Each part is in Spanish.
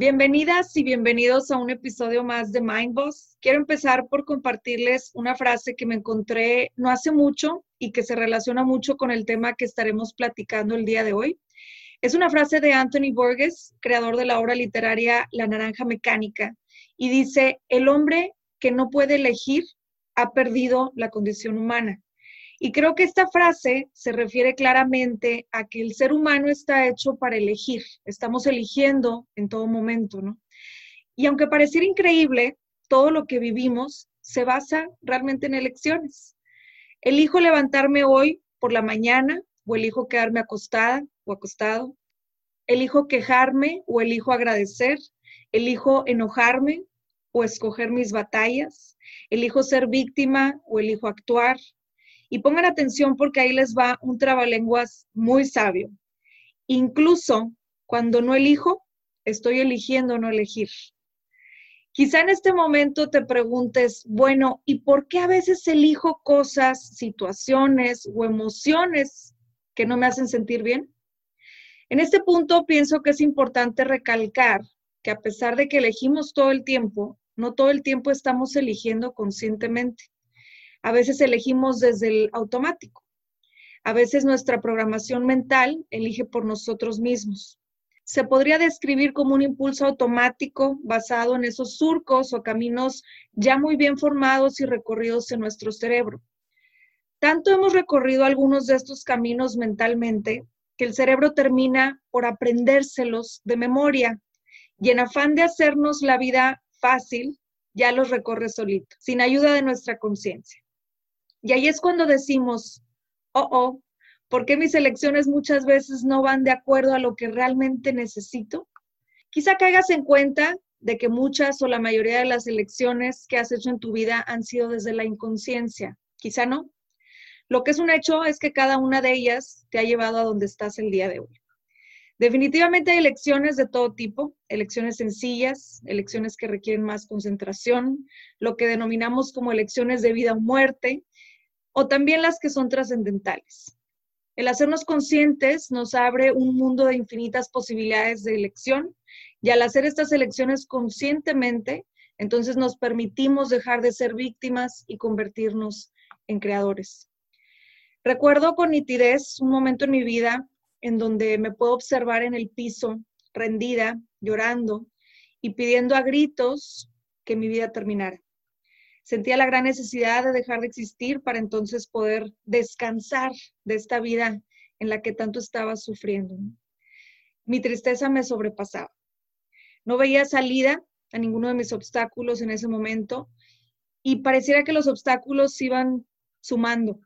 Bienvenidas y bienvenidos a un episodio más de Mind Boss. Quiero empezar por compartirles una frase que me encontré no hace mucho y que se relaciona mucho con el tema que estaremos platicando el día de hoy. Es una frase de Anthony Borges, creador de la obra literaria La Naranja Mecánica, y dice, el hombre que no puede elegir ha perdido la condición humana. Y creo que esta frase se refiere claramente a que el ser humano está hecho para elegir, estamos eligiendo en todo momento, ¿no? Y aunque pareciera increíble, todo lo que vivimos se basa realmente en elecciones. Elijo levantarme hoy por la mañana o elijo quedarme acostada o acostado. Elijo quejarme o elijo agradecer. Elijo enojarme o escoger mis batallas. Elijo ser víctima o elijo actuar. Y pongan atención porque ahí les va un trabalenguas muy sabio. Incluso cuando no elijo, estoy eligiendo no elegir. Quizá en este momento te preguntes, bueno, ¿y por qué a veces elijo cosas, situaciones o emociones que no me hacen sentir bien? En este punto pienso que es importante recalcar que a pesar de que elegimos todo el tiempo, no todo el tiempo estamos eligiendo conscientemente. A veces elegimos desde el automático. A veces nuestra programación mental elige por nosotros mismos. Se podría describir como un impulso automático basado en esos surcos o caminos ya muy bien formados y recorridos en nuestro cerebro. Tanto hemos recorrido algunos de estos caminos mentalmente que el cerebro termina por aprendérselos de memoria y en afán de hacernos la vida fácil, ya los recorre solito, sin ayuda de nuestra conciencia. Y ahí es cuando decimos, oh, oh, ¿por qué mis elecciones muchas veces no van de acuerdo a lo que realmente necesito? Quizá caigas en cuenta de que muchas o la mayoría de las elecciones que has hecho en tu vida han sido desde la inconsciencia. Quizá no. Lo que es un hecho es que cada una de ellas te ha llevado a donde estás el día de hoy. Definitivamente hay elecciones de todo tipo, elecciones sencillas, elecciones que requieren más concentración, lo que denominamos como elecciones de vida o muerte, o también las que son trascendentales. El hacernos conscientes nos abre un mundo de infinitas posibilidades de elección y al hacer estas elecciones conscientemente, entonces nos permitimos dejar de ser víctimas y convertirnos en creadores. Recuerdo con nitidez un momento en mi vida en donde me puedo observar en el piso, rendida, llorando y pidiendo a gritos que mi vida terminara. Sentía la gran necesidad de dejar de existir para entonces poder descansar de esta vida en la que tanto estaba sufriendo. Mi tristeza me sobrepasaba. No veía salida a ninguno de mis obstáculos en ese momento y pareciera que los obstáculos iban sumando.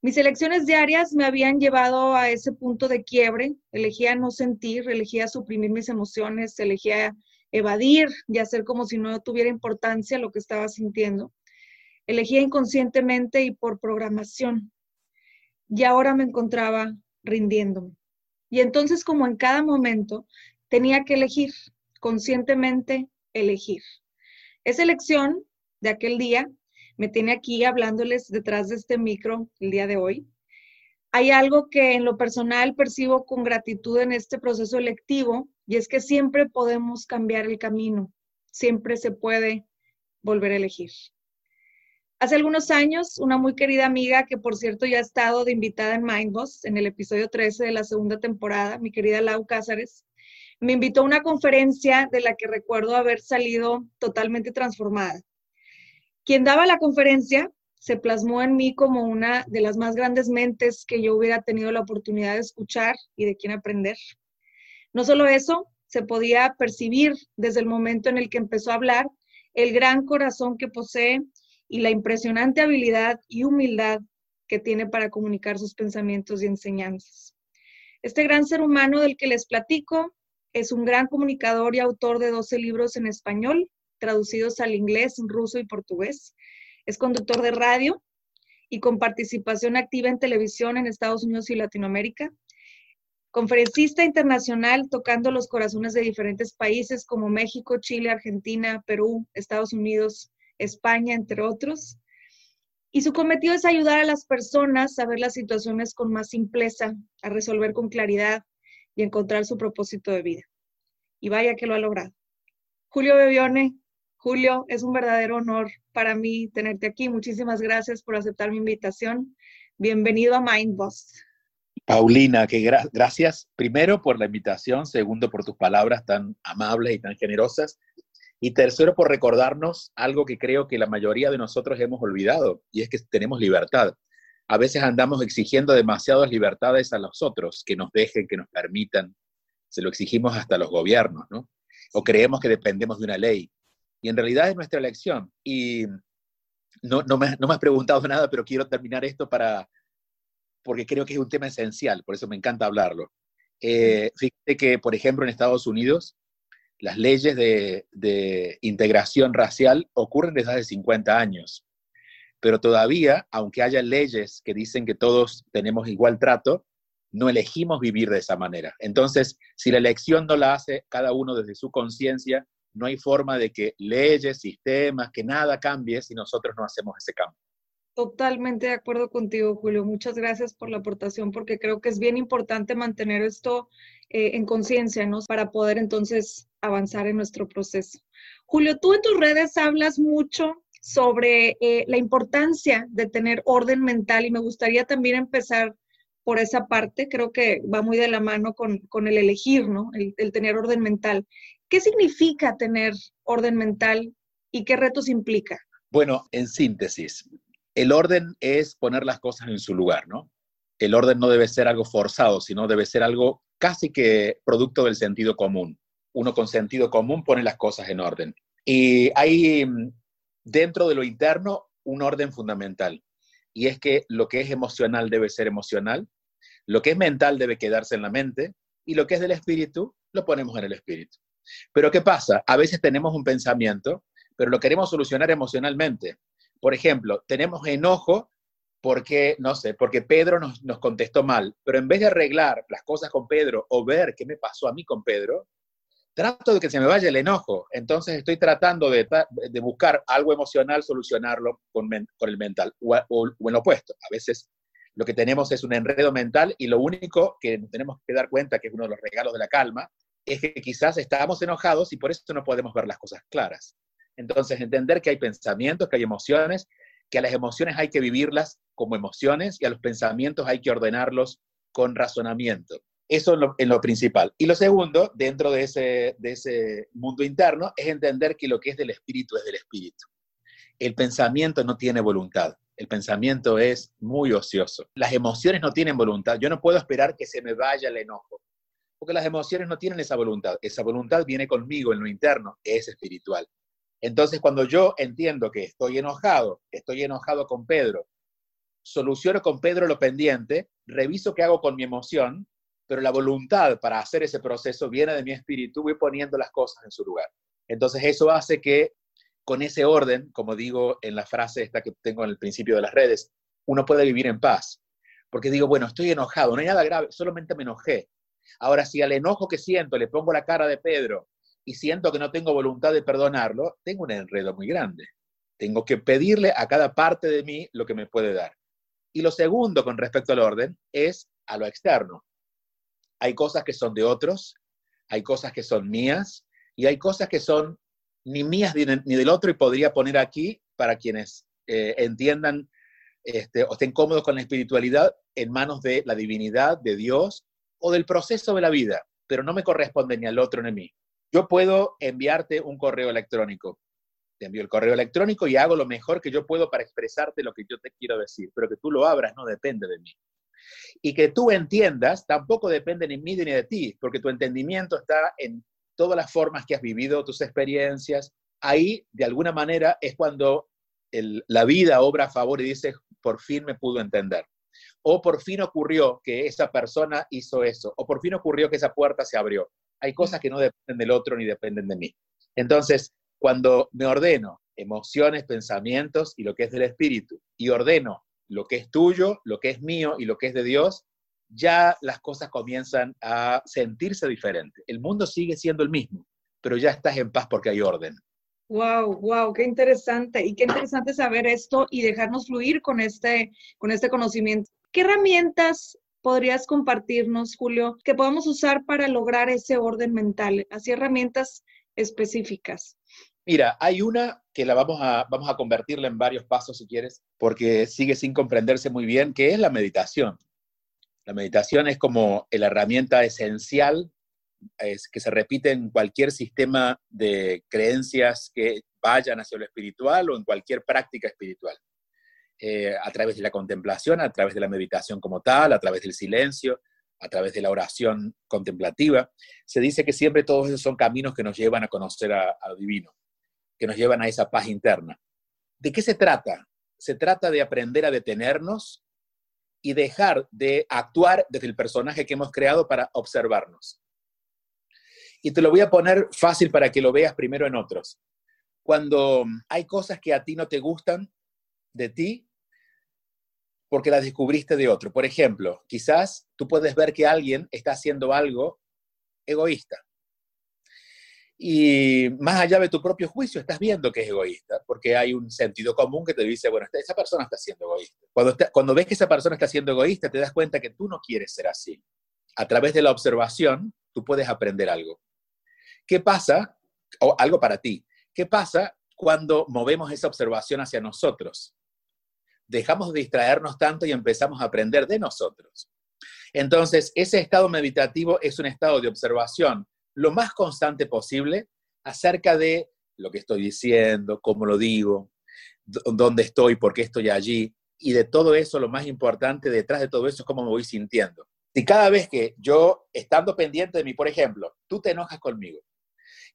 Mis elecciones diarias me habían llevado a ese punto de quiebre. Elegía no sentir, elegía suprimir mis emociones, elegía evadir y hacer como si no tuviera importancia lo que estaba sintiendo. Elegía inconscientemente y por programación. Y ahora me encontraba rindiéndome. Y entonces, como en cada momento, tenía que elegir, conscientemente elegir. Esa elección de aquel día me tiene aquí hablándoles detrás de este micro el día de hoy. Hay algo que en lo personal percibo con gratitud en este proceso electivo y es que siempre podemos cambiar el camino, siempre se puede volver a elegir. Hace algunos años, una muy querida amiga, que por cierto ya ha estado de invitada en Mindboss en el episodio 13 de la segunda temporada, mi querida Lau Cázares, me invitó a una conferencia de la que recuerdo haber salido totalmente transformada. Quien daba la conferencia se plasmó en mí como una de las más grandes mentes que yo hubiera tenido la oportunidad de escuchar y de quien aprender. No solo eso, se podía percibir desde el momento en el que empezó a hablar el gran corazón que posee y la impresionante habilidad y humildad que tiene para comunicar sus pensamientos y enseñanzas. Este gran ser humano del que les platico es un gran comunicador y autor de 12 libros en español, traducidos al inglés, ruso y portugués. Es conductor de radio y con participación activa en televisión en Estados Unidos y Latinoamérica. Conferencista internacional tocando los corazones de diferentes países como México, Chile, Argentina, Perú, Estados Unidos, España, entre otros. Y su cometido es ayudar a las personas a ver las situaciones con más simpleza, a resolver con claridad y encontrar su propósito de vida. Y vaya que lo ha logrado. Julio Bebione, Julio, es un verdadero honor para mí tenerte aquí. Muchísimas gracias por aceptar mi invitación. Bienvenido a Mindboss. Paulina, que gracias primero por la invitación, segundo por tus palabras tan amables y tan generosas, y tercero por recordarnos algo que creo que la mayoría de nosotros hemos olvidado, y es que tenemos libertad. A veces andamos exigiendo demasiadas libertades a los otros, que nos dejen, que nos permitan. Se lo exigimos hasta los gobiernos, ¿no? O creemos que dependemos de una ley. Y en realidad es nuestra elección. Y no, no, me, no me has preguntado nada, pero quiero terminar esto para, porque creo que es un tema esencial, por eso me encanta hablarlo. Eh, fíjate que, por ejemplo, en Estados Unidos, las leyes de, integración racial ocurren desde hace 50 años, pero todavía, aunque haya leyes que dicen que todos tenemos igual trato, no elegimos vivir de esa manera. Entonces, si la elección no la hace cada uno desde su conciencia, no hay forma de que leyes, sistemas, que nada cambie si nosotros no hacemos ese cambio. Totalmente de acuerdo contigo, Julio. Muchas gracias por la aportación porque creo que es bien importante mantener esto eh, en conciencia, ¿no? Para poder entonces avanzar en nuestro proceso. Julio, tú en tus redes hablas mucho sobre eh, la importancia de tener orden mental y me gustaría también empezar por esa parte. Creo que va muy de la mano con, el elegir, ¿no? el tener orden mental. ¿Qué significa tener orden mental y qué retos implica? Bueno, en síntesis, el orden es poner las cosas en su lugar, ¿no? El orden no debe ser algo forzado, sino debe ser algo casi que producto del sentido común. Uno con sentido común pone las cosas en orden. Y hay mm, dentro de lo interno un orden fundamental, y es que lo que es emocional debe ser emocional, lo que es mental debe quedarse en la mente, y lo que es del espíritu lo ponemos en el espíritu. Pero ¿qué pasa? A veces tenemos un pensamiento, pero lo queremos solucionar emocionalmente. Por ejemplo, tenemos enojo porque, no sé, porque Pedro nos, contestó mal, pero en vez de arreglar las cosas con Pedro o ver qué me pasó a mí con Pedro, trato de que se me vaya el enojo. Entonces estoy tratando de, buscar algo emocional, solucionarlo con, el mental o, o, en lo opuesto. A veces lo que tenemos es un enredo mental y lo único que tenemos que dar cuenta, que es uno de los regalos de la calma, es que quizás estamos enojados y por eso no podemos ver las cosas claras. Entonces, entender que hay pensamientos, que hay emociones, que a las emociones hay que vivirlas como emociones y a los pensamientos hay que ordenarlos con razonamiento. Eso es lo, principal. Y lo segundo, dentro de ese, de ese mundo interno, es entender que lo que es del espíritu es del espíritu. El pensamiento no tiene voluntad. El pensamiento es muy ocioso. Las emociones no tienen voluntad. Yo no puedo esperar que se me vaya el enojo, porque las emociones no tienen esa voluntad. Esa voluntad viene conmigo en lo interno, es espiritual. Entonces, cuando yo entiendo que estoy enojado, estoy enojado con Pedro, soluciono con Pedro lo pendiente, reviso qué hago con mi emoción, pero la voluntad para hacer ese proceso viene de mi espíritu, voy poniendo las cosas en su lugar. Entonces, eso hace que con ese orden, como digo en la frase esta que tengo en el principio de las redes, uno puede vivir en paz. Porque digo, bueno, estoy enojado, no hay nada grave, solamente me enojé. Ahora, si al enojo que siento le pongo la cara de Pedro y siento que no tengo voluntad de perdonarlo, tengo un enredo muy grande. Tengo que pedirle a cada parte de mí lo que me puede dar. Y lo segundo con respecto al orden es a lo externo. Hay cosas que son de otros, hay cosas que son mías y hay cosas que son ni mías ni, del otro y podría poner aquí para quienes eh, entiendan este, o estén cómodos con la espiritualidad en manos de la divinidad, de Dios o del proceso de la vida, pero no me corresponde ni al otro ni a mí. Yo puedo enviarte un correo electrónico. Te envío el correo electrónico y hago lo mejor que yo puedo para expresarte lo que yo te quiero decir, pero que tú lo abras no depende de mí. Y que tú entiendas tampoco depende ni de mí ni de ti, porque tu entendimiento está en todas las formas que has vivido, tus experiencias. Ahí, de alguna manera, es cuando la vida obra a favor y dice, por fin me pudo entender. O por fin ocurrió que esa persona hizo eso. O por fin ocurrió que esa puerta se abrió. Hay cosas que no dependen del otro ni dependen de mí. Entonces, cuando me ordeno emociones, pensamientos y lo que es del espíritu, y ordeno lo que es tuyo, lo que es mío y lo que es de Dios, ya las cosas comienzan a sentirse diferentes. El mundo sigue siendo el mismo, pero ya estás en paz porque hay orden. Wow, wow, qué interesante y qué interesante saber esto y dejarnos fluir con este, con este conocimiento. ¿Qué herramientas podrías compartirnos, Julio, que podamos usar para lograr ese orden mental? Así herramientas específicas. Mira, hay una que la vamos a, vamos a convertirla en varios pasos si quieres, porque sigue sin comprenderse muy bien, que es la meditación. La meditación es como la herramienta esencial es, que se repite en cualquier sistema de creencias que vayan hacia lo espiritual o en cualquier práctica espiritual. Eh, a través de la contemplación, a través de la meditación como tal, a través del silencio, a través de la oración contemplativa. Se dice que siempre todos esos son caminos que nos llevan a conocer a, a lo divino, que nos llevan a esa paz interna. ¿De qué se trata? Se trata de aprender a detenernos y dejar de actuar desde el personaje que hemos creado para observarnos. Y te lo voy a poner fácil para que lo veas primero en otros. Cuando hay cosas que a ti no te gustan de ti, porque las descubriste de otro. Por ejemplo, quizás tú puedes ver que alguien está haciendo algo egoísta. Y más allá de tu propio juicio, estás viendo que es egoísta, porque hay un sentido común que te dice, bueno, esa persona está siendo egoísta. Cuando, cuando ves que esa persona está siendo egoísta, te das cuenta que tú no quieres ser así. A través de la observación, tú puedes aprender algo. ¿Qué pasa? O algo para ti. ¿Qué pasa cuando movemos esa observación hacia nosotros? Dejamos de distraernos tanto y empezamos a aprender de nosotros. Entonces, ese estado meditativo es un estado de observación lo más constante posible acerca de lo que estoy diciendo, cómo lo digo, dónde estoy, por qué estoy allí. Y de todo eso, lo más importante detrás de todo eso es cómo me voy sintiendo. Si cada vez que yo, estando pendiente de mí, por ejemplo, tú te enojas conmigo,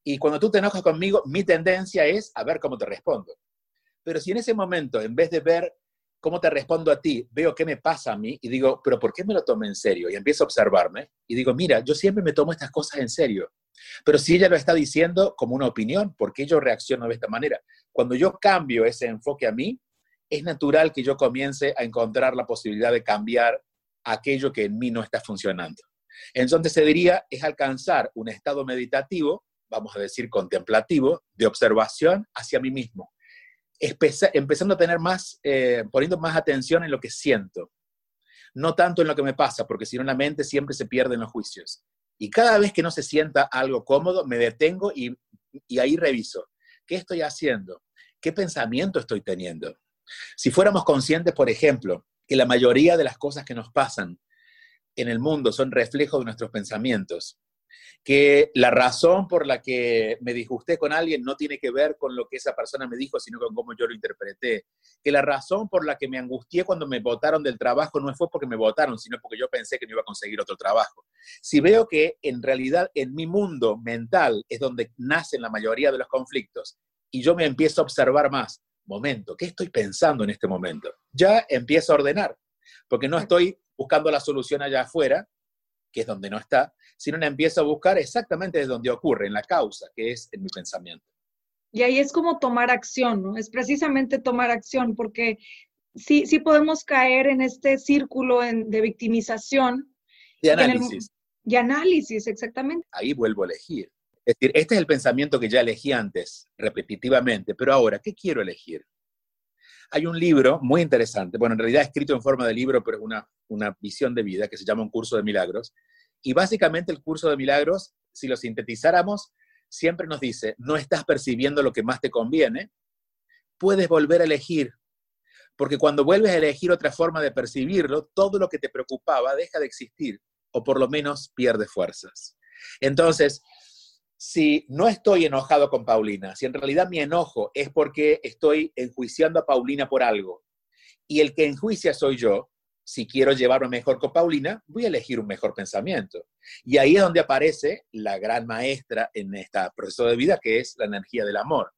y cuando tú te enojas conmigo, mi tendencia es a ver cómo te respondo. Pero si en ese momento, en vez de ver cómo te respondo a ti, veo qué me pasa a mí y digo, pero ¿por qué me lo tomo en serio? Y empiezo a observarme y digo, mira, yo siempre me tomo estas cosas en serio. Pero si ella lo está diciendo como una opinión, ¿por qué yo reacciono de esta manera? Cuando yo cambio ese enfoque a mí, es natural que yo comience a encontrar la posibilidad de cambiar aquello que en mí no está funcionando. Entonces se diría, es alcanzar un estado meditativo, vamos a decir contemplativo, de observación hacia mí mismo empezando a tener más, eh, poniendo más atención en lo que siento, no tanto en lo que me pasa, porque si no la mente siempre se pierde en los juicios. Y cada vez que no se sienta algo cómodo, me detengo y, y ahí reviso. ¿Qué estoy haciendo? ¿Qué pensamiento estoy teniendo? Si fuéramos conscientes, por ejemplo, que la mayoría de las cosas que nos pasan en el mundo son reflejos de nuestros pensamientos, que la razón por la que me disgusté con alguien no tiene que ver con lo que esa persona me dijo, sino con cómo yo lo interpreté, que la razón por la que me angustié cuando me votaron del trabajo no fue porque me votaron, sino porque yo pensé que no iba a conseguir otro trabajo. Si veo que en realidad en mi mundo mental es donde nacen la mayoría de los conflictos y yo me empiezo a observar más, momento, ¿qué estoy pensando en este momento? Ya empiezo a ordenar, porque no estoy buscando la solución allá afuera, que es donde no está, sino la empiezo a buscar exactamente desde donde ocurre, en la causa, que es en mi pensamiento. Y ahí es como tomar acción, ¿no? Es precisamente tomar acción, porque sí, sí podemos caer en este círculo de victimización. De análisis. Y, análisis, exactamente. Ahí vuelvo a elegir. Es decir, este es el pensamiento que ya elegí antes, repetitivamente, pero ahora, ¿qué quiero elegir? Hay un libro muy interesante, bueno, en realidad escrito en forma de libro, pero es una, una visión de vida que se llama Un curso de milagros, y básicamente el curso de milagros, si lo sintetizáramos, siempre nos dice, no estás percibiendo lo que más te conviene, puedes volver a elegir. Porque cuando vuelves a elegir otra forma de percibirlo, todo lo que te preocupaba deja de existir, o por lo menos pierde fuerzas. Entonces, si no estoy enojado con Paulina, si en realidad mi enojo es porque estoy enjuiciando a Paulina por algo, y el que enjuicia soy yo, si quiero llevarme mejor con Paulina, voy a elegir un mejor pensamiento. Y ahí es donde aparece la gran maestra en este proceso de vida, que es la energía del amor.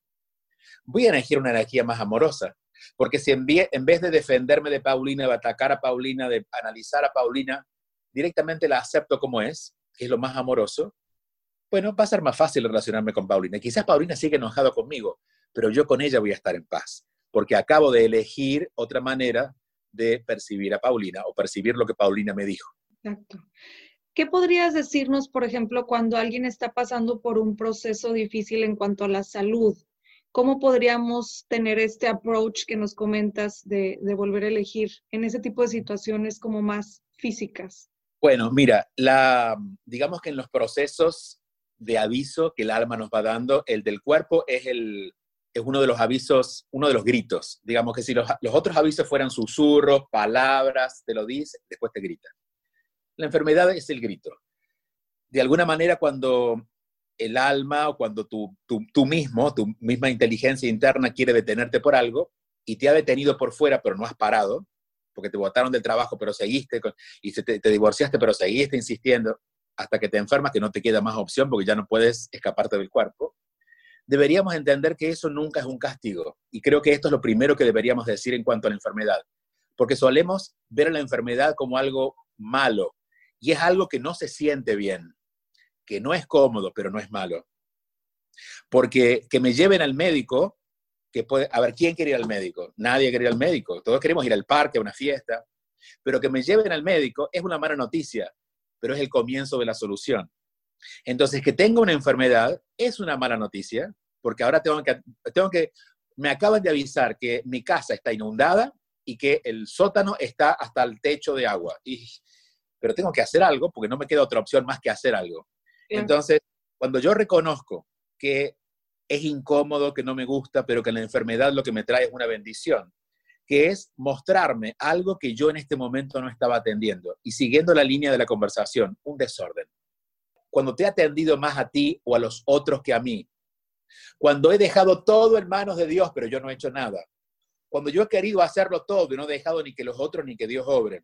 Voy a elegir una energía más amorosa, porque si en, vez de defenderme de Paulina, de atacar a Paulina, de analizar a Paulina, directamente la acepto como es, que es lo más amoroso, bueno, va a ser más fácil relacionarme con Paulina. Quizás Paulina sigue enojado conmigo, pero yo con ella voy a estar en paz, porque acabo de elegir otra manera de percibir a Paulina o percibir lo que Paulina me dijo. Exacto. ¿Qué podrías decirnos, por ejemplo, cuando alguien está pasando por un proceso difícil en cuanto a la salud? ¿Cómo podríamos tener este approach que nos comentas de, volver a elegir en ese tipo de situaciones como más físicas? Bueno, mira, la, digamos que en los procesos de aviso que el alma nos va dando, el del cuerpo es el, es uno de los avisos, uno de los gritos. Digamos que si los, otros avisos fueran susurros, palabras, te lo dice, después te grita. La enfermedad es el grito. De alguna manera, cuando el alma o cuando tú, tú, mismo, tu misma inteligencia interna quiere detenerte por algo y te ha detenido por fuera, pero no has parado, porque te botaron del trabajo, pero seguiste, y te, te divorciaste, pero seguiste insistiendo, hasta que te enfermas, que no te queda más opción porque ya no puedes escaparte del cuerpo deberíamos entender que eso nunca es un castigo. Y creo que esto es lo primero que deberíamos decir en cuanto a la enfermedad, porque solemos ver a la enfermedad como algo malo y es algo que no se siente bien, que no es cómodo, pero no es malo. Porque que me lleven al médico, que puede, a ver, ¿quién quiere ir al médico? Nadie quiere ir al médico, todos queremos ir al parque, a una fiesta, pero que me lleven al médico es una mala noticia, pero es el comienzo de la solución. Entonces, que tenga una enfermedad es una mala noticia, porque ahora tengo que, tengo que, me acaban de avisar que mi casa está inundada y que el sótano está hasta el techo de agua. Y, pero tengo que hacer algo porque no me queda otra opción más que hacer algo. Entonces, cuando yo reconozco que es incómodo, que no me gusta, pero que la enfermedad lo que me trae es una bendición, que es mostrarme algo que yo en este momento no estaba atendiendo y siguiendo la línea de la conversación, un desorden. Cuando te he atendido más a ti o a los otros que a mí, cuando he dejado todo en manos de Dios, pero yo no he hecho nada, cuando yo he querido hacerlo todo y no he dejado ni que los otros ni que Dios obren,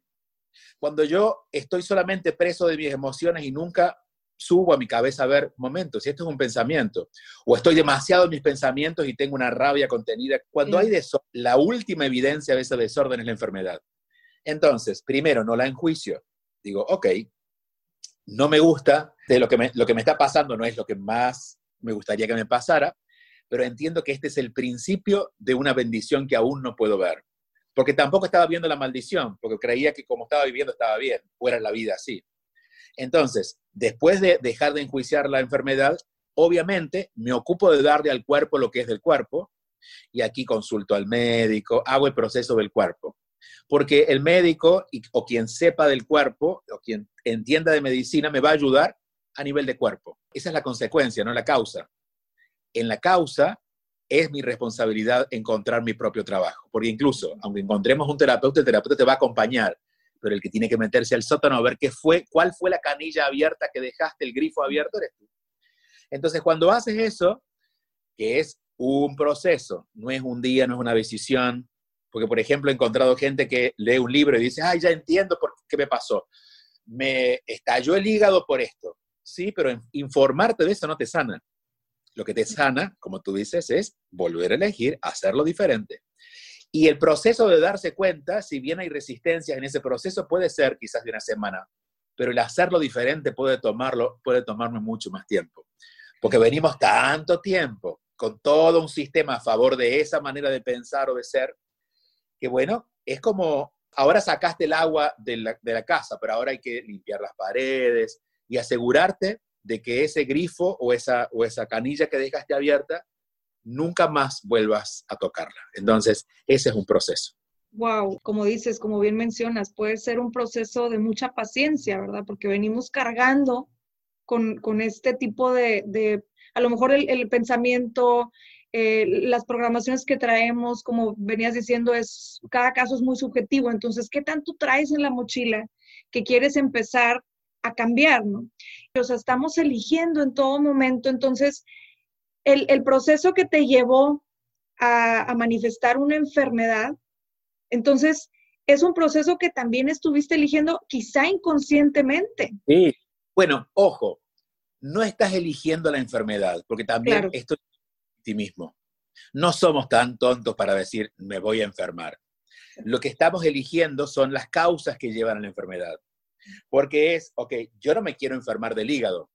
cuando yo estoy solamente preso de mis emociones y nunca subo a mi cabeza a ver momentos, si esto es un pensamiento, o estoy demasiado en mis pensamientos y tengo una rabia contenida, cuando hay desorden, la última evidencia de ese desorden es la enfermedad. Entonces, primero, no la enjuicio. Digo, ok, no me gusta, de lo que me, lo que me está pasando no es lo que más me gustaría que me pasara, pero entiendo que este es el principio de una bendición que aún no puedo ver. Porque tampoco estaba viendo la maldición, porque creía que como estaba viviendo estaba bien, fuera la vida así. Entonces, después de dejar de enjuiciar la enfermedad, obviamente me ocupo de darle al cuerpo lo que es del cuerpo, y aquí consulto al médico, hago el proceso del cuerpo. Porque el médico o quien sepa del cuerpo o quien entienda de medicina me va a ayudar a nivel de cuerpo. Esa es la consecuencia, no la causa. En la causa es mi responsabilidad encontrar mi propio trabajo. Porque incluso, aunque encontremos un terapeuta, el terapeuta te va a acompañar, pero el que tiene que meterse al sótano a ver qué fue, cuál fue la canilla abierta que dejaste, el grifo abierto, eres tú. Entonces, cuando haces eso, que es un proceso, no es un día, no es una decisión, porque, por ejemplo, he encontrado gente que lee un libro y dice, ay, ya entiendo por qué me pasó. Me estalló el hígado por esto. Sí, pero informarte de eso no te sana. Lo que te sana, como tú dices, es volver a elegir, hacerlo diferente. Y el proceso de darse cuenta, si bien hay resistencias en ese proceso, puede ser quizás de una semana, pero el hacerlo diferente puede tomarlo, puede tomarme mucho más tiempo. Porque venimos tanto tiempo con todo un sistema a favor de esa manera de pensar o de ser, que bueno, es como, ahora sacaste el agua de la, casa, pero ahora hay que limpiar las paredes y asegurarte de que ese grifo o esa, o esa canilla que dejaste abierta nunca más vuelvas a tocarla. Entonces, ese es un proceso. Wow, como dices, como bien mencionas, puede ser un proceso de mucha paciencia, ¿verdad? Porque venimos cargando con, este tipo de, a lo mejor el pensamiento, eh, las programaciones que traemos, como venías diciendo, es cada caso es muy subjetivo. Entonces, ¿qué tanto traes en la mochila que quieres empezar a cambiar, no? O sea, estamos eligiendo en todo momento. Entonces, el, proceso que te llevó a, a manifestar una enfermedad, entonces, es un proceso que también estuviste eligiendo quizá inconscientemente. Sí, bueno, ojo, no estás eligiendo la enfermedad, porque también esto es ti mismo. No somos tan tontos para decir, me voy a enfermar. Lo que estamos eligiendo son las causas que llevan a la enfermedad. Porque es, ok, yo no me quiero enfermar del hígado,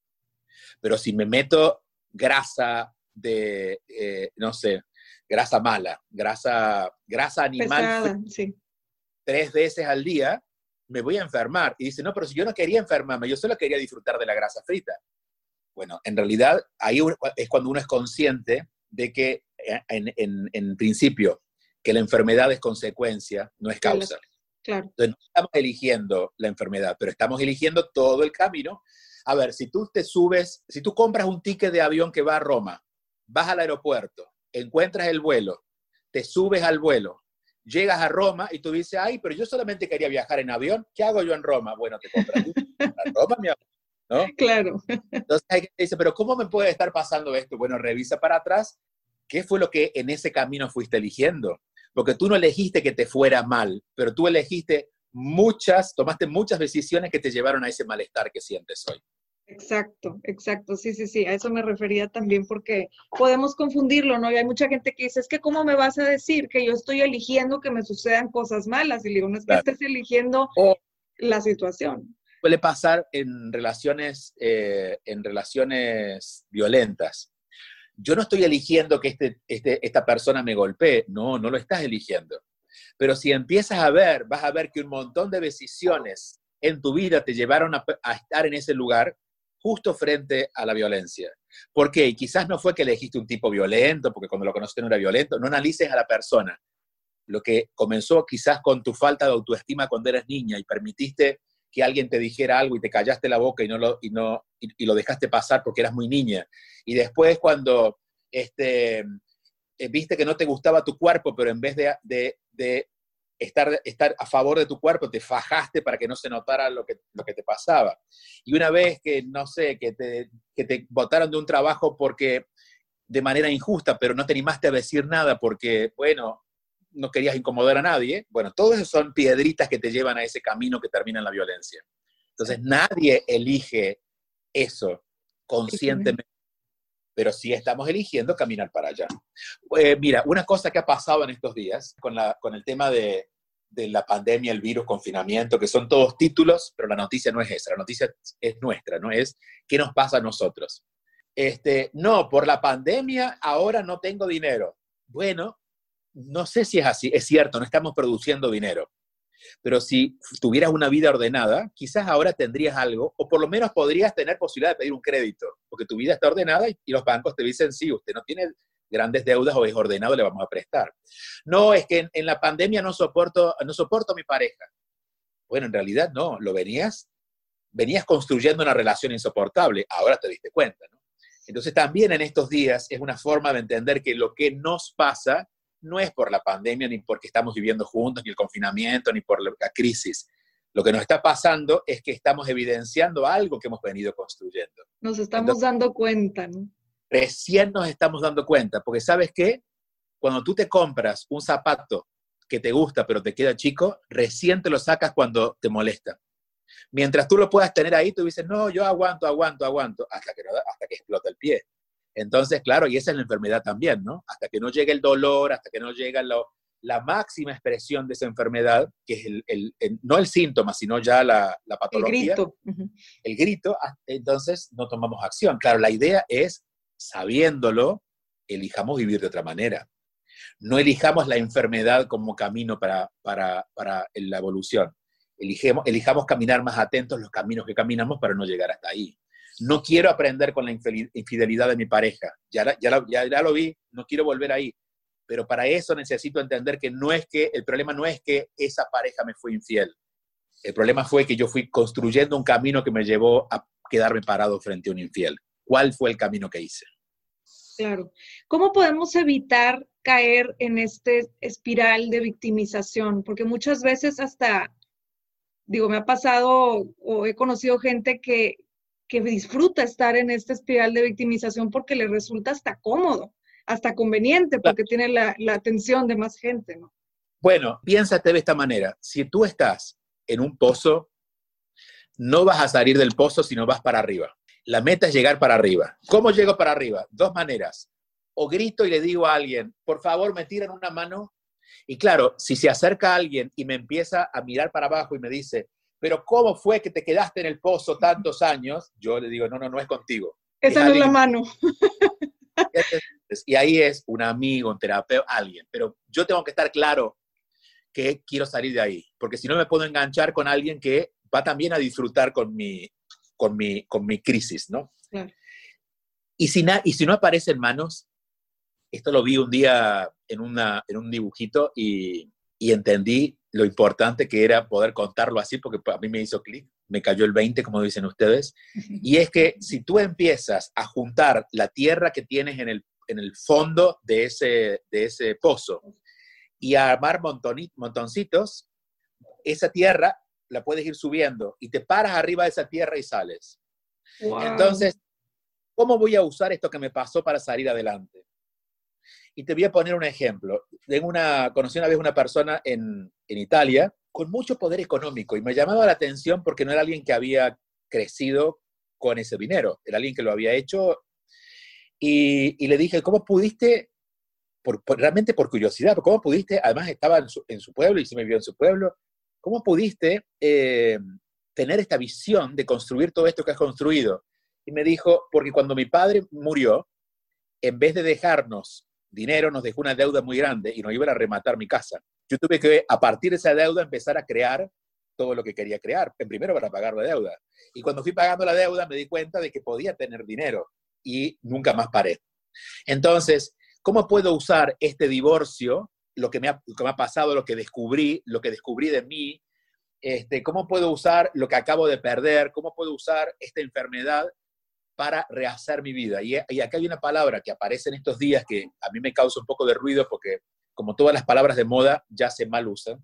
pero si me meto grasa de, eh, no sé, grasa mala, grasa, grasa animal tres veces al día, me voy a enfermar. Y dice, no, pero si yo no quería enfermarme, yo solo quería disfrutar de la grasa frita. Bueno, en realidad ahí es cuando uno es consciente de que eh, en, principio, que la enfermedad es consecuencia, no es causa. Claro. Entonces no estamos eligiendo la enfermedad, pero estamos eligiendo todo el camino. A ver, si tú te subes, si tú compras un ticket de avión que va a Roma, vas al aeropuerto, encuentras el vuelo, te subes al vuelo, llegas a Roma y tú dices, ay, pero yo solamente quería viajar en avión, ¿qué hago yo en Roma? Bueno, te compras a Roma, mi amor. ¿No? Claro. Entonces hay que dice, pero ¿cómo me puede estar pasando esto? Bueno, revisa para atrás, ¿qué fue lo que en ese camino fuiste eligiendo? Porque tú no elegiste que te fuera mal, pero tú elegiste muchas, tomaste muchas decisiones que te llevaron a ese malestar que sientes hoy. Exacto, exacto, sí, sí, sí, a eso me refería también porque podemos confundirlo, ¿no? Y hay mucha gente que dice, es que ¿cómo me vas a decir que yo estoy eligiendo que me sucedan cosas malas? Y le digo, no es que estés eligiendo la situación. Puede pasar en relaciones, eh, en relaciones violentas. Yo no estoy eligiendo que este, este, esta persona me golpee, no, no lo estás eligiendo. Pero si empiezas a ver, vas a ver que un montón de decisiones en tu vida te llevaron a, a estar en ese lugar justo frente a la violencia. ¿Por qué? Y quizás no fue que elegiste un tipo violento, porque cuando lo conociste no era violento, no analices a la persona. Lo que comenzó quizás con tu falta de autoestima cuando eras niña y permitiste que alguien te dijera algo y te callaste la boca y, no lo, y, no, y, lo dejaste pasar porque eras muy niña. Y después cuando este, eh, viste que no te gustaba tu cuerpo, pero en vez de, de estar, estar a favor de tu cuerpo, te fajaste para que no se notara lo que, lo que te pasaba. Y una vez que, no sé, que te, que te botaron de un trabajo porque de manera injusta, pero no te animaste a decir nada porque, bueno, no querías incomodar a nadie, bueno, todo eso son piedritas que te llevan a ese camino que termina en la violencia. Entonces, nadie elige eso conscientemente, pero sí estamos eligiendo caminar para allá. Eh, mira, una cosa que ha pasado en estos días con, la, con el tema de, de la pandemia, el virus, confinamiento, que son todos títulos, pero la noticia no es esa, la noticia es nuestra, ¿no? Es qué nos pasa a nosotros. Este, no, por la pandemia ahora no tengo dinero. Bueno, no sé si es así, es cierto, no estamos produciendo dinero. Pero si tuvieras una vida ordenada, quizás ahora tendrías algo, o por lo menos podrías tener posibilidad de pedir un crédito, porque tu vida está ordenada y, y los bancos te dicen, sí, usted no tiene grandes deudas o es ordenado, le vamos a prestar. No, es que en, la pandemia no soporto, no soporto a mi pareja. Bueno, en realidad no, lo venías, venías construyendo una relación insoportable, ahora te diste cuenta, ¿no? Entonces también en estos días es una forma de entender que lo que nos pasa no es por la pandemia, ni porque estamos viviendo juntos, ni el confinamiento, ni por la crisis. Lo que nos está pasando es que estamos evidenciando algo que hemos venido construyendo. Nos estamos dando cuenta, ¿no? Recién nos estamos dando cuenta, porque sabes qué, cuando tú te compras un zapato que te gusta pero te queda chico, recién te lo sacas cuando te molesta. Mientras tú lo puedas tener ahí, tú dices, no, yo aguanto, aguanto, aguanto, hasta que, hasta que explota el pie. Entonces, claro, y esa es la enfermedad también, ¿no? Hasta que no llegue el dolor, hasta que no llega la máxima expresión de esa enfermedad, que es el, no el síntoma, sino ya la, la patología. El grito. El grito, ah, entonces no tomamos acción. Claro, la idea es sabiéndolo, elijamos vivir de otra manera. No elijamos la enfermedad como camino para, para, la evolución. Elijamos, elijamos caminar más atentos los caminos que caminamos para no llegar hasta ahí. No quiero aprender con la infidelidad de mi pareja. Ya, ya, ya, lo vi, no quiero volver ahí. Pero para eso necesito entender que no es que, el problema no es que esa pareja me fue infiel. El problema fue que yo fui construyendo un camino que me llevó a quedarme parado frente a un infiel cuál fue el camino que hice. Claro. ¿Cómo podemos evitar caer en este espiral de victimización? Porque muchas veces hasta, digo, me ha pasado o he conocido gente que, que disfruta estar en esta espiral de victimización porque le resulta hasta cómodo, hasta conveniente, porque tiene la, la atención de más gente, ¿no? Bueno, piénsate de esta manera. Si tú estás en un pozo, no vas a salir del pozo si no vas para arriba. La meta es llegar para arriba. ¿Cómo llego para arriba? Dos maneras. O grito y le digo a alguien, por favor, me tiran una mano. Y claro, si se acerca alguien y me empieza a mirar para abajo y me dice, pero ¿cómo fue que te quedaste en el pozo tantos años? Yo le digo, no, no, no es contigo. Esa no es la mano. Y ahí es un amigo, un terapeuta, alguien. Pero yo tengo que estar claro que quiero salir de ahí, porque si no me puedo enganchar con alguien que va también a disfrutar con mi, con mi, con mi crisis, ¿no? Y, si y si no aparecen manos, esto lo vi un día en, una, en un dibujito y, y entendí lo importante que era poder contarlo así, porque a mí me hizo clic, me cayó el 20, como dicen ustedes, y es que si tú empiezas a juntar la tierra que tienes en el, en el fondo de ese, de ese pozo y a armar montoncitos, esa tierra la puedes ir subiendo y te paras arriba de esa tierra y sales. Entonces, ¿cómo voy a usar esto que me pasó para salir adelante? Y te voy a poner un ejemplo. Tengo una, conocí una vez una persona en, en Italia con mucho poder económico y me llamaba la atención porque no era alguien que había crecido con ese dinero, era alguien que lo había hecho y, y le dije, ¿cómo pudiste, por, realmente por curiosidad, ¿cómo pudiste, además estaba en su, en su, pueblo y se me vio en su pueblo, ¿cómo pudiste eh, tener esta visión de construir todo esto que has construido? Y me dijo, porque cuando mi padre murió, en vez de dejarnos dinero, nos dejó una deuda muy grande y nos iba a rematar mi casa. Yo tuve que, a partir de esa deuda, empezar a crear todo lo que quería crear, en primero para pagar la deuda. Y cuando fui pagando la deuda me di cuenta de que podía tener dinero y nunca más paré. Entonces, ¿cómo puedo usar este divorcio, lo que me ha, pasado, lo que descubrí, lo que descubrí de mí, este, cómo puedo usar lo que acabo de perder, cómo puedo usar esta enfermedad para rehacer mi vida. Y, y, acá hay una palabra que aparece en estos días que a mí me causa un poco de ruido porque, como todas las palabras de moda, ya se mal usan,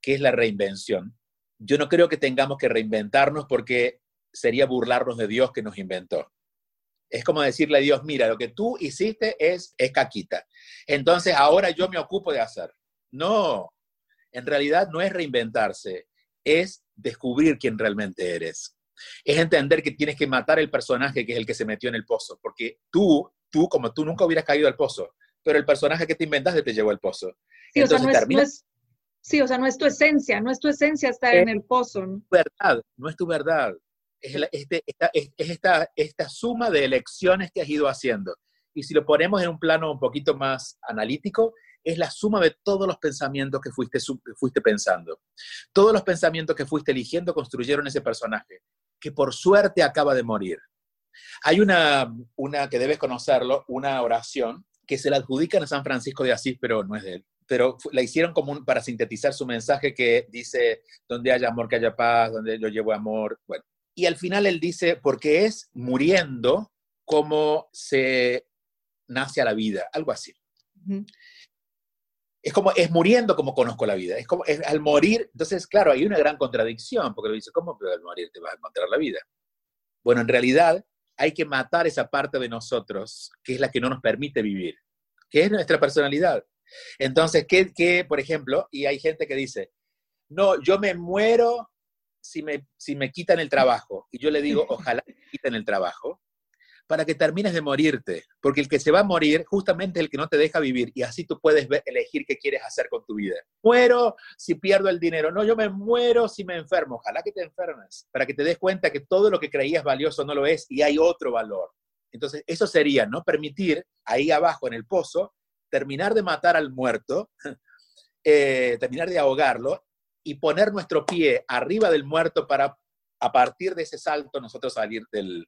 que es la reinvención. Yo no creo que tengamos que reinventarnos porque sería burlarnos de Dios que nos inventó. Es como decirle a Dios, mira, lo que tú hiciste es, es caquita. Entonces ahora yo me ocupo de hacer. No, en realidad no es reinventarse, es descubrir quién realmente eres es entender que tienes que matar el personaje que es el que se metió en el pozo, porque tú, tú como tú nunca hubieras caído al pozo, pero el personaje que te inventaste te llevó al pozo. Sí, o sea, no es, sí, o sea, no es tu esencia, no es tu esencia estar en el pozo. ¿no? verdad, no es tu verdad. Es, este, esta, es, esta, esta suma de elecciones que has ido haciendo. Y si lo ponemos en un plano un poquito más analítico, es la suma de todos los pensamientos que fuiste, fuiste pensando. Todos los pensamientos que fuiste eligiendo construyeron ese personaje que por suerte acaba de morir. Hay una, una que debes conocerlo, una oración que se la adjudican a San Francisco de Asís, pero no es de él. Pero la hicieron como para sintetizar su mensaje que dice, donde haya amor, que haya paz, donde yo llevo amor. Bueno, y al final él dice, porque es muriendo como se nace a la vida, algo así. Es como, es muriendo como conozco la vida, es como, es al morir, entonces, claro, hay una gran contradicción, porque lo dice, ¿cómo al morir te vas a encontrar la vida? Bueno, en realidad hay que matar esa parte de nosotros, que es la que no nos permite vivir, que es nuestra personalidad. Entonces, ¿qué, qué por ejemplo, y hay gente que dice, no, yo me muero si me, si me quitan el trabajo, y yo le digo, ojalá me quiten el trabajo, para que termines de morirte, porque el que se va a morir justamente es el que no te deja vivir y así tú puedes elegir qué quieres hacer con tu vida. Muero si pierdo el dinero, no, yo me muero si me enfermo, ojalá que te enfermes, para que te des cuenta que todo lo que creías valioso no lo es y hay otro valor. Entonces, eso sería, ¿no? Permitir ahí abajo en el pozo, terminar de matar al muerto, eh, terminar de ahogarlo y poner nuestro pie arriba del muerto para a partir de ese salto nosotros salir del,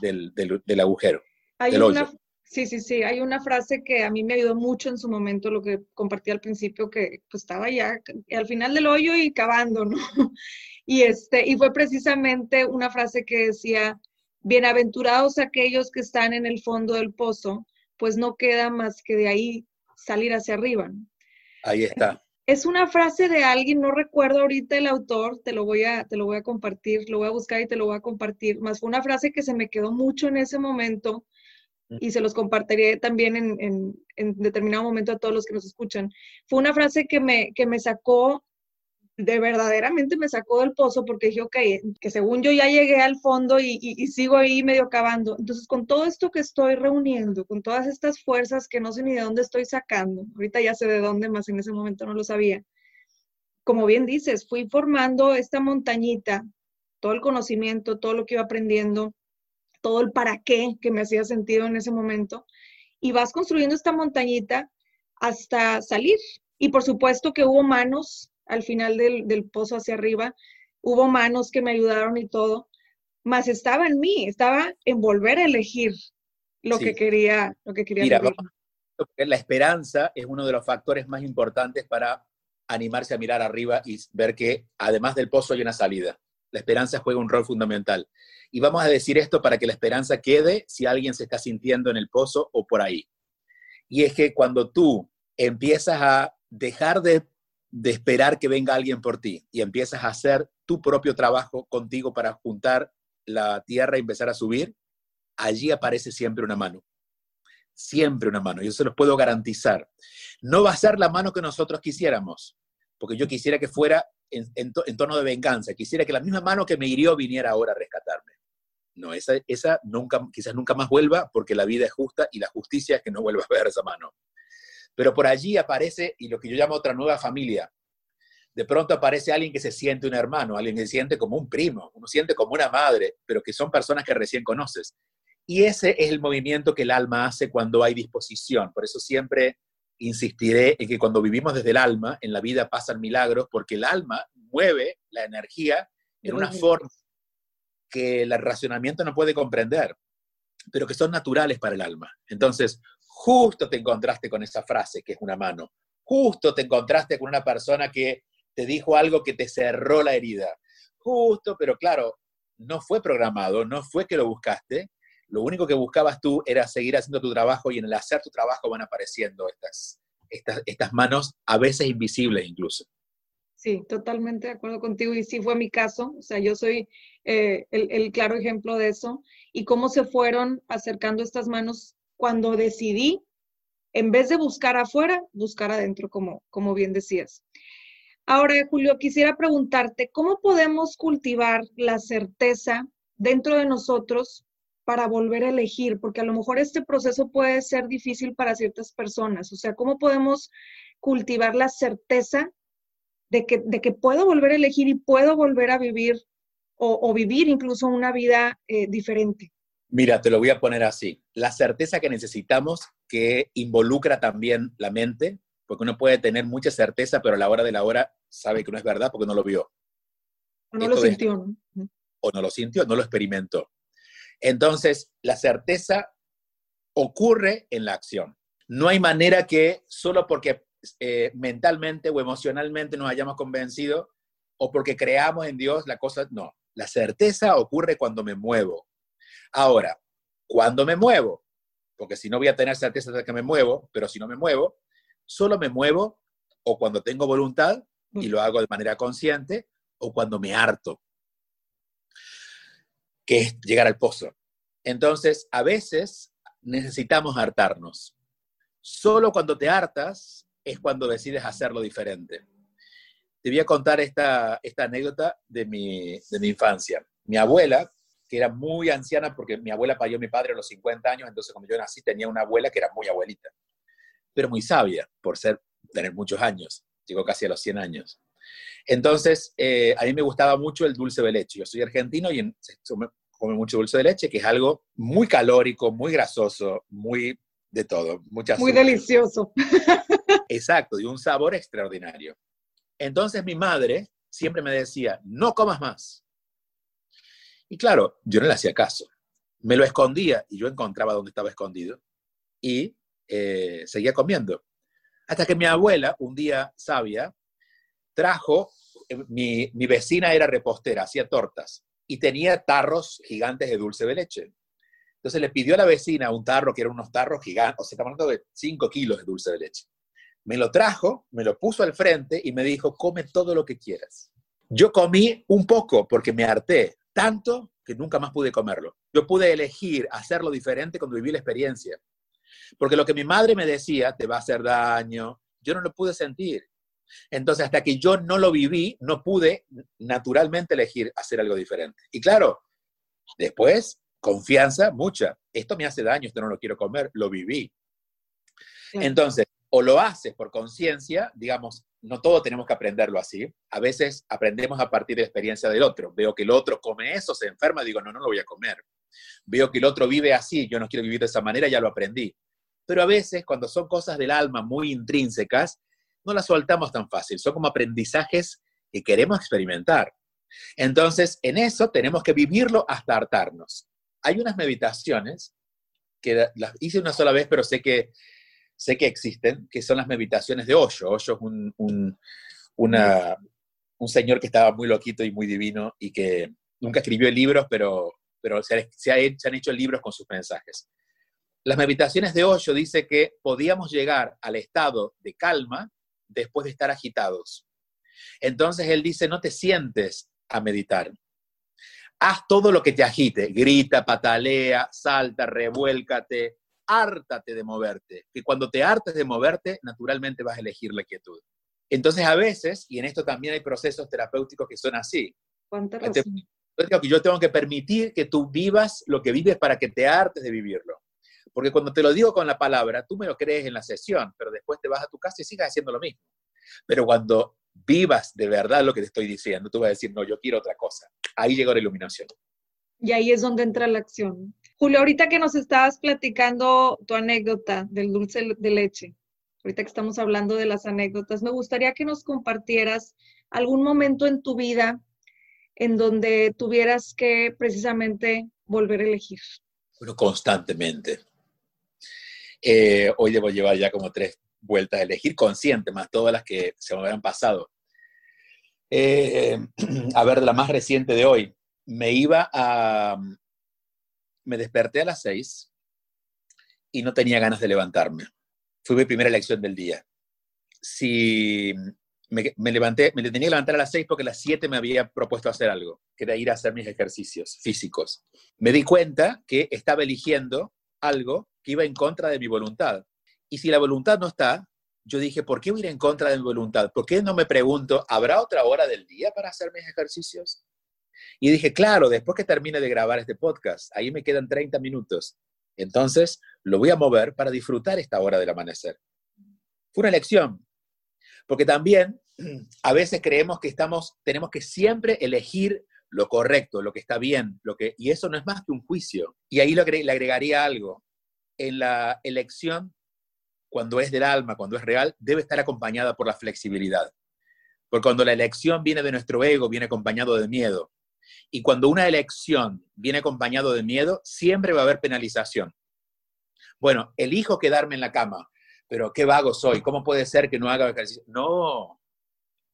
del, del, agujero. Hay una, sí, sí, sí, hay una frase que a mí me ayudó mucho en su momento, lo que compartí al principio, que pues, estaba ya al final del hoyo y cavando, ¿no? Y, este, y fue precisamente una frase que decía, bienaventurados aquellos que están en el fondo del pozo, pues no queda más que de ahí salir hacia arriba. Ahí está. Es una frase de alguien, no recuerdo ahorita el autor, te lo voy a, te lo voy a compartir, lo voy a buscar y te lo voy a compartir, más fue una frase que se me quedó mucho en ese momento, mm. y se los compartiré también en, en, determinado momento a todos los que nos escuchan. Fue una frase que me, que me sacó de verdaderamente me sacó del pozo porque dije, ok, que según yo ya llegué al fondo y, y, sigo ahí medio cavando. Entonces, con todo esto que estoy reuniendo, con todas estas fuerzas que no sé ni de dónde estoy sacando, ahorita ya sé de dónde, más en ese momento no lo sabía. Como bien dices, fui formando esta montañita, todo el conocimiento, todo lo que iba aprendiendo, todo el para qué que me hacía sentido en ese momento, y vas construyendo esta montañita hasta salir. Y por supuesto que hubo manos al final del, pozo hacia arriba. Hubo manos que me ayudaron y todo, más estaba en mí, estaba en volver a elegir lo que quería, lo que quería Mira, la esperanza es uno de los factores más importantes para animarse a mirar arriba y ver que además del pozo hay una salida. La esperanza juega un rol fundamental. Y vamos a decir esto para que la esperanza quede si alguien se está sintiendo en el pozo o por ahí. Y es que cuando tú empiezas a dejar de de esperar que venga alguien por ti y empiezas a hacer tu propio trabajo contigo para juntar la tierra y empezar a subir, allí aparece siempre una mano. Siempre una mano. Yo se los puedo garantizar. No va a ser la mano que nosotros quisiéramos, porque yo quisiera que fuera en, tono de venganza. Quisiera que la misma mano que me hirió viniera ahora a rescatarme. No, esa, esa nunca, quizás nunca más vuelva porque la vida es justa y la justicia es que no vuelva a ver esa mano. Pero por allí aparece, y lo que yo llamo otra nueva familia, de pronto aparece alguien que se siente un hermano, alguien que se siente como un primo, uno siente como una madre, pero que son personas que recién conoces. Y ese es el movimiento que el alma hace cuando hay disposición. Por eso siempre insistiré en que cuando vivimos desde el alma, en la vida pasan milagros, porque el alma mueve la energía en una forma que el racionamiento no puede comprender, pero que son naturales para el alma. Entonces, justo te encontraste con esa frase que es una mano, justo te encontraste con una persona que te dijo algo que te cerró la herida, justo, pero claro, no fue programado, no fue que lo buscaste, lo único que buscabas tú era seguir haciendo tu trabajo y en el hacer tu trabajo van apareciendo estas, estas, estas manos, a veces invisibles incluso. Sí, totalmente de acuerdo contigo y sí fue mi caso, o sea, yo soy eh, el, el, claro ejemplo de eso. Y cómo se fueron acercando estas manos cuando decidí, en vez de buscar afuera, buscar adentro, como, como bien decías. Ahora, Julio, quisiera preguntarte, ¿cómo podemos cultivar la certeza dentro de nosotros para volver a elegir? Porque a lo mejor este proceso puede ser difícil para ciertas personas. O sea, ¿cómo podemos cultivar la certeza de que, de que puedo volver a elegir y puedo volver a vivir o, vivir incluso una vida eh, diferente? Mira, te lo voy a poner así. La certeza que necesitamos, que involucra también la mente, porque uno puede tener mucha certeza, pero a la hora de la hora sabe que no es verdad porque no lo vio. O no lo sintió. O no lo sintió, no lo experimentó. Entonces, la certeza ocurre en la acción. No hay manera que solo porque eh, mentalmente o emocionalmente nos hayamos convencido o porque creamos en Dios la cosa, no. La certeza ocurre cuando me muevo, Ahora, cuando me muevo, porque si no voy a tener certeza de que me muevo, pero si no me muevo, solo me muevo o cuando tengo voluntad y lo hago de manera consciente, o cuando me harto, que es llegar al pozo. Entonces, a veces necesitamos hartarnos. Solo cuando te hartas es cuando decides hacerlo diferente. Te voy a contar esta, esta anécdota de mi, de mi infancia. Mi abuela, que era muy anciana porque mi abuela parió a mi padre a los 50 años, entonces cuando yo nací tenía una abuela que era muy abuelita, pero muy sabia por ser, tener muchos años, llegó casi a los 100 años. Entonces, eh, a mí me gustaba mucho el dulce de leche. Yo soy argentino y en, come mucho dulce de leche, que es algo muy calórico, muy grasoso, muy de todo. Muchas muy delicioso. Exacto, y un sabor extraordinario. Entonces mi madre siempre me decía, no comas más, y claro, yo no le hacía caso. Me lo escondía y yo encontraba dónde estaba escondido y eh, seguía comiendo. Hasta que mi abuela, un día sabia, trajo, eh, mi, mi vecina era repostera, hacía tortas y tenía tarros gigantes de dulce de leche. Entonces le pidió a la vecina un tarro que eran unos tarros gigantes, o sea, estamos hablando de 5 kilos de dulce de leche. Me lo trajo, me lo puso al frente y me dijo, come todo lo que quieras. Yo comí un poco porque me harté, tanto que nunca más pude comerlo. Yo pude elegir hacerlo diferente cuando viví la experiencia. Porque lo que mi madre me decía, te va a hacer daño, yo no lo pude sentir. Entonces, hasta que yo no lo viví, no pude naturalmente elegir hacer algo diferente. Y claro, después, confianza, mucha. Esto me hace daño, esto no lo quiero comer, lo viví. Entonces, o lo haces por conciencia, digamos, no todos tenemos que aprenderlo así. A veces aprendemos a partir de experiencia del otro. Veo que el otro come eso, se enferma, digo, no, no lo voy a comer. Veo que el otro vive así, yo no quiero vivir de esa manera, ya lo aprendí. Pero a veces, cuando son cosas del alma muy intrínsecas, no las soltamos tan fácil. Son como aprendizajes que queremos experimentar. Entonces, en eso tenemos que vivirlo hasta hartarnos. Hay unas meditaciones que las hice una sola vez, pero sé que sé que existen, que son las meditaciones de Osho. Osho es un, un, señor que estaba muy loquito y muy divino y que nunca escribió libros, pero, pero se, se, han hecho libros con sus mensajes. Las meditaciones de Osho dice que podíamos llegar al estado de calma después de estar agitados. Entonces él dice, no te sientes a meditar. Haz todo lo que te agite, grita, patalea, salta, revuélcate, hártate de moverte, que cuando te hartes de moverte, naturalmente vas a elegir la quietud. Entonces, a veces, y en esto también hay procesos terapéuticos que son así. ¿Cuánta que yo tengo que permitir que tú vivas lo que vives para que te hartes de vivirlo. Porque cuando te lo digo con la palabra, tú me lo crees en la sesión, pero después te vas a tu casa y sigas haciendo lo mismo. Pero cuando vivas de verdad lo que te estoy diciendo, tú vas a decir, no, yo quiero otra cosa. Ahí llegó la iluminación. Y ahí es donde entra la acción. Julio, ahorita que nos estabas platicando tu anécdota del dulce de leche, ahorita que estamos hablando de las anécdotas, me gustaría que nos compartieras algún momento en tu vida en donde tuvieras que precisamente volver a elegir. Bueno, constantemente. Eh, hoy debo llevar ya como tres vueltas a elegir consciente, más todas las que se me habían pasado. Eh, a ver, la más reciente de hoy me iba a... Me desperté a las seis y no tenía ganas de levantarme. Fue mi primera elección del día. Si me, levanté, me tenía que levantar a las seis porque a las siete me había propuesto hacer algo, que era ir a hacer mis ejercicios físicos. Me di cuenta que estaba eligiendo algo que iba en contra de mi voluntad. Y si la voluntad no está, yo dije, ¿por qué voy a ir en contra de mi voluntad? ¿Por qué no me pregunto, ¿habrá otra hora del día para hacer mis ejercicios? Y dije, claro, después que termine de grabar este podcast, ahí me quedan 30 minutos. Entonces, lo voy a mover para disfrutar esta hora del amanecer. Fue una elección, porque también a veces creemos que estamos, tenemos que siempre elegir lo correcto, lo que está bien, lo que, y eso no es más que un juicio. Y ahí le agregaría algo. En la elección, cuando es del alma, cuando es real, debe estar acompañada por la flexibilidad. Porque cuando la elección viene de nuestro ego, viene acompañado de miedo. Y cuando una elección viene acompañado de miedo, siempre va a haber penalización. Bueno, elijo quedarme en la cama, pero qué vago soy, ¿cómo puede ser que no haga ejercicio? No,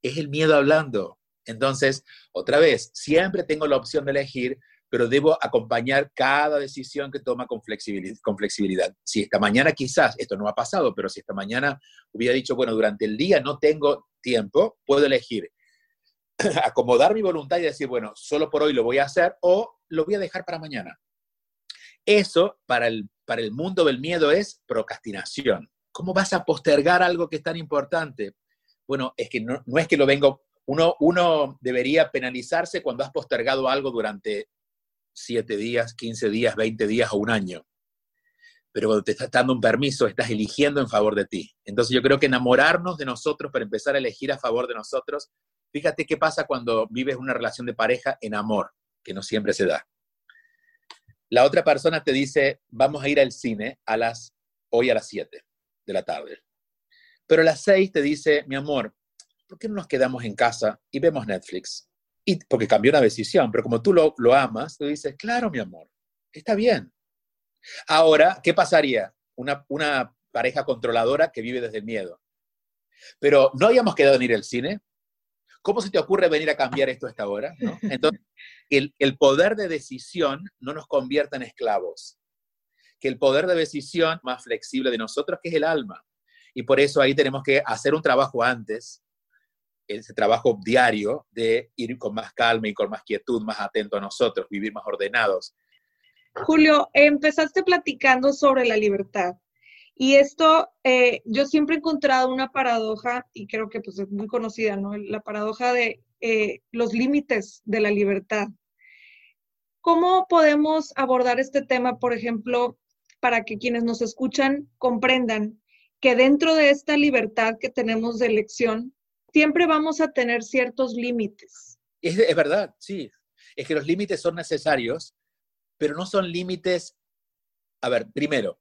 es el miedo hablando. Entonces, otra vez, siempre tengo la opción de elegir, pero debo acompañar cada decisión que toma con flexibilidad, con flexibilidad. Si esta mañana quizás, esto no ha pasado, pero si esta mañana hubiera dicho, bueno, durante el día no tengo tiempo, puedo elegir acomodar mi voluntad y decir, bueno, solo por hoy lo voy a hacer o lo voy a dejar para mañana. Eso para el, para el mundo del miedo es procrastinación. ¿Cómo vas a postergar algo que es tan importante? Bueno, es que no, es que lo vengo, uno, uno debería penalizarse cuando has postergado algo durante siete días, 15 días, 20 días o un año. Pero cuando te estás dando un permiso, estás eligiendo en favor de ti. Entonces yo creo que enamorarnos de nosotros para empezar a elegir a favor de nosotros Fíjate qué pasa cuando vives una relación de pareja en amor, que no siempre se da. La otra persona te dice, vamos a ir al cine a las, hoy a las 7 de la tarde. Pero a las 6 te dice, mi amor, ¿por qué no nos quedamos en casa y vemos Netflix? Y, porque cambió una decisión, pero como tú lo, lo amas, tú dices, claro, mi amor, está bien. Ahora, ¿qué pasaría? Una, una pareja controladora que vive desde el miedo. Pero no habíamos quedado en ir al cine, ¿Cómo se te ocurre venir a cambiar esto a esta hora? Entonces, el, el poder de decisión no nos convierta en esclavos. Que el poder de decisión más flexible de nosotros, que es el alma. Y por eso ahí tenemos que hacer un trabajo antes, ese trabajo diario de ir con más calma y con más quietud, más atento a nosotros, vivir más ordenados. Julio, empezaste platicando sobre la libertad. Y esto, eh, yo siempre he encontrado una paradoja, y creo que pues, es muy conocida, ¿no? La paradoja de eh, los límites de la libertad. ¿Cómo podemos abordar este tema, por ejemplo, para que quienes nos escuchan comprendan que dentro de esta libertad que tenemos de elección, siempre vamos a tener ciertos límites? Es, es verdad, sí. Es que los límites son necesarios, pero no son límites. A ver, primero,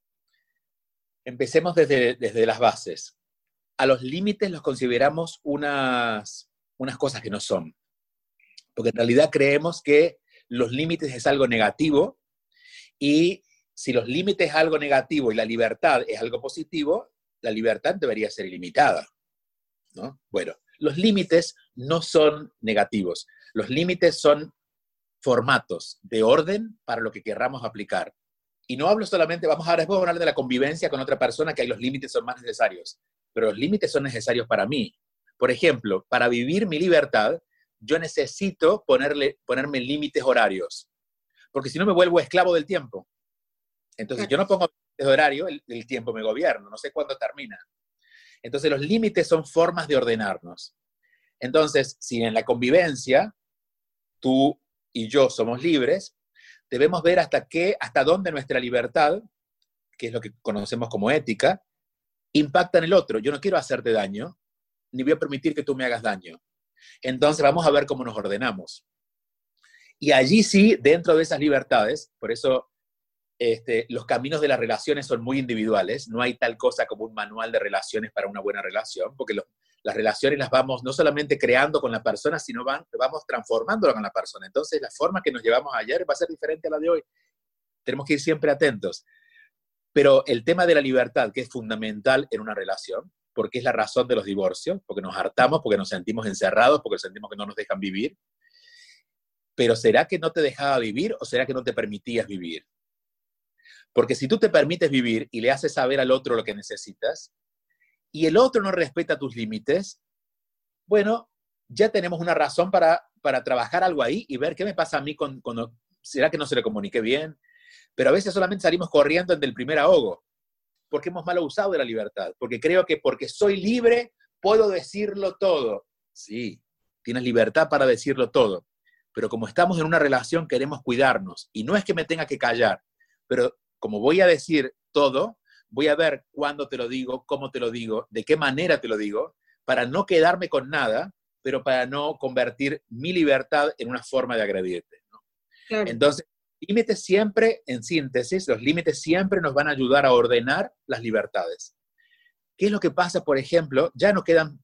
empecemos desde, desde las bases. A los límites los consideramos unas, unas cosas que no son. Porque en realidad creemos que los límites es algo negativo y si los límites es algo negativo y la libertad es algo positivo, la libertad debería ser ilimitada. ¿no? Bueno, los límites no son negativos. Los límites son formatos de orden para lo que querramos aplicar. Y no hablo solamente, vamos a después hablar de la convivencia con otra persona, que ahí los límites son más necesarios, pero los límites son necesarios para mí. Por ejemplo, para vivir mi libertad, yo necesito ponerle, ponerme límites horarios, porque si no me vuelvo esclavo del tiempo. Entonces, yo no pongo límites horario, el, el tiempo me gobierna, no sé cuándo termina. Entonces, los límites son formas de ordenarnos. Entonces, si en la convivencia tú y yo somos libres, debemos ver hasta qué, hasta dónde nuestra libertad, que es lo que conocemos como ética, impacta en el otro. Yo no quiero hacerte daño, ni voy a permitir que tú me hagas daño. Entonces vamos a ver cómo nos ordenamos. Y allí sí, dentro de esas libertades, por eso este, los caminos de las relaciones son muy individuales, no hay tal cosa como un manual de relaciones para una buena relación, porque los, las relaciones las vamos no solamente creando con la persona, sino van, vamos transformándola con la persona. Entonces, la forma que nos llevamos ayer va a ser diferente a la de hoy. Tenemos que ir siempre atentos. Pero el tema de la libertad, que es fundamental en una relación, porque es la razón de los divorcios, porque nos hartamos, porque nos sentimos encerrados, porque sentimos que no nos dejan vivir. Pero ¿será que no te dejaba vivir o será que no te permitías vivir? Porque si tú te permites vivir y le haces saber al otro lo que necesitas, y el otro no respeta tus límites, bueno, ya tenemos una razón para, para trabajar algo ahí y ver qué me pasa a mí con, ¿será que no se le comunique bien? Pero a veces solamente salimos corriendo en el primer ahogo, porque hemos mal usado de la libertad, porque creo que porque soy libre puedo decirlo todo. Sí, tienes libertad para decirlo todo, pero como estamos en una relación queremos cuidarnos y no es que me tenga que callar, pero como voy a decir todo, voy a ver cuándo te lo digo, cómo te lo digo, de qué manera te lo digo, para no quedarme con nada, pero para no convertir mi libertad en una forma de agredirte. Entonces, límites siempre, en síntesis, los límites siempre nos van a ayudar a ordenar las libertades. ¿Qué es lo que pasa, por ejemplo? Ya no quedan,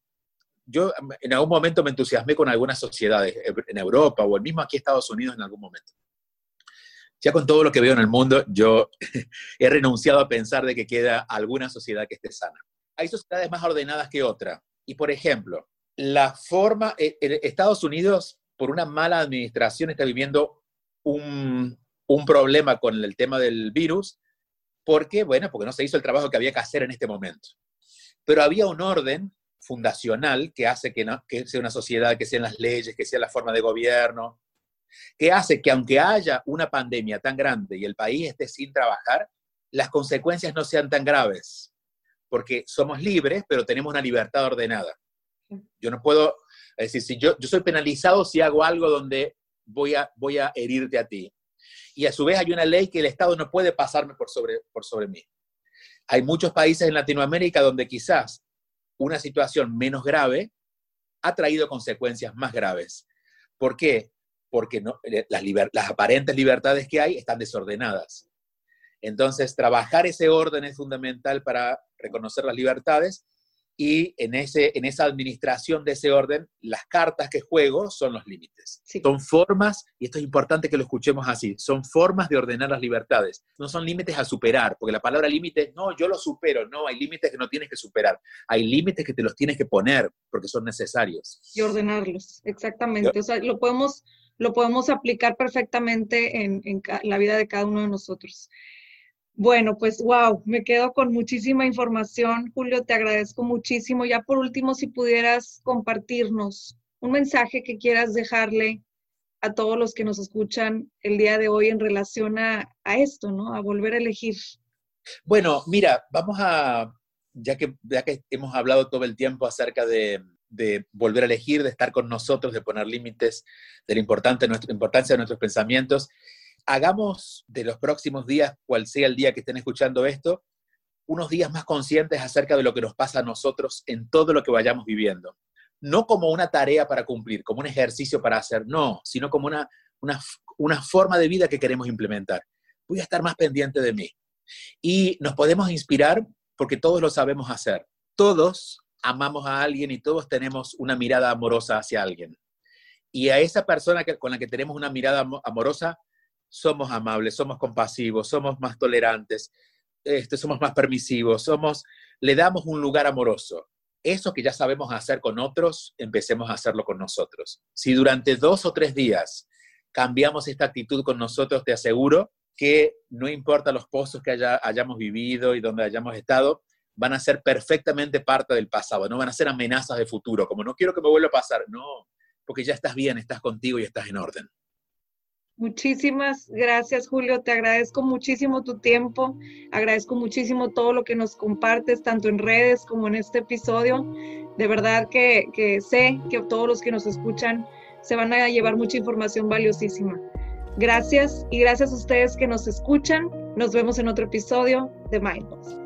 yo en algún momento me entusiasmé con algunas sociedades en Europa o el mismo aquí en Estados Unidos en algún momento ya con todo lo que veo en el mundo, yo he renunciado a pensar de que queda alguna sociedad que esté sana. Hay sociedades más ordenadas que otra. Y por ejemplo, la forma, eh, Estados Unidos, por una mala administración, está viviendo un, un problema con el tema del virus. ¿Por qué? Bueno, porque no se hizo el trabajo que había que hacer en este momento. Pero había un orden fundacional que hace que, que sea una sociedad, que sean las leyes, que sea la forma de gobierno, que hace que aunque haya una pandemia tan grande y el país esté sin trabajar, las consecuencias no sean tan graves, porque somos libres, pero tenemos una libertad ordenada. Yo no puedo, es decir, si yo, yo soy penalizado si hago algo donde voy a, voy a herirte a ti. Y a su vez hay una ley que el Estado no puede pasarme por sobre, por sobre mí. Hay muchos países en Latinoamérica donde quizás una situación menos grave ha traído consecuencias más graves. ¿Por qué? Porque no, eh, las, las aparentes libertades que hay están desordenadas. Entonces, trabajar ese orden es fundamental para reconocer las libertades y en, ese, en esa administración de ese orden, las cartas que juego son los límites. Son formas, y esto es importante que lo escuchemos así, son formas de ordenar las libertades. No son límites a superar, porque la palabra límite, no, yo lo supero, no, hay límites que no tienes que superar, hay límites que te los tienes que poner porque son necesarios. Y ordenarlos, exactamente. O sea, lo podemos lo podemos aplicar perfectamente en, la vida de cada uno de nosotros. Bueno, pues wow, me quedo con muchísima información. Julio, te agradezco muchísimo. Ya por último, si pudieras compartirnos un mensaje que quieras dejarle a todos los que nos escuchan el día de hoy en relación a, esto, ¿no? A volver a elegir. Bueno, mira, vamos a, ya que, ya que hemos hablado todo el tiempo acerca de, de volver a elegir, de estar con nosotros, de poner límites, de la importancia, nuestra, importancia de nuestros pensamientos, hagamos de los próximos días, cual sea el día que estén escuchando esto, unos días más conscientes acerca de lo que nos pasa a nosotros en todo lo que vayamos viviendo. No como una tarea para cumplir, como un ejercicio para hacer, no, sino como una, una, una forma de vida que queremos implementar. Voy a estar más pendiente de mí. Y nos podemos inspirar porque todos lo sabemos hacer. Todos amamos a alguien y todos tenemos una mirada amorosa hacia alguien. Y a esa persona que, con la que tenemos una mirada amorosa, somos amables, somos compasivos, somos más tolerantes, este, somos más permisivos, somos, le damos un lugar amoroso. Eso que ya sabemos hacer con otros, empecemos a hacerlo con nosotros. Si durante dos o tres días cambiamos esta actitud con nosotros, te aseguro que no importa los pozos que hayamos vivido y donde hayamos estado, van a ser perfectamente parte del pasado, no van a ser amenazas de futuro, como no quiero que me vuelva a pasar, no, porque ya estás bien, estás contigo y estás en orden. Muchísimas gracias, Julio. Te agradezco muchísimo tu tiempo. Agradezco muchísimo todo lo que nos compartes, tanto en redes como en este episodio. De verdad que, sé que todos los que nos escuchan se van a llevar mucha información valiosísima. Gracias y gracias a ustedes que nos escuchan. Nos vemos en otro episodio de Mindbox.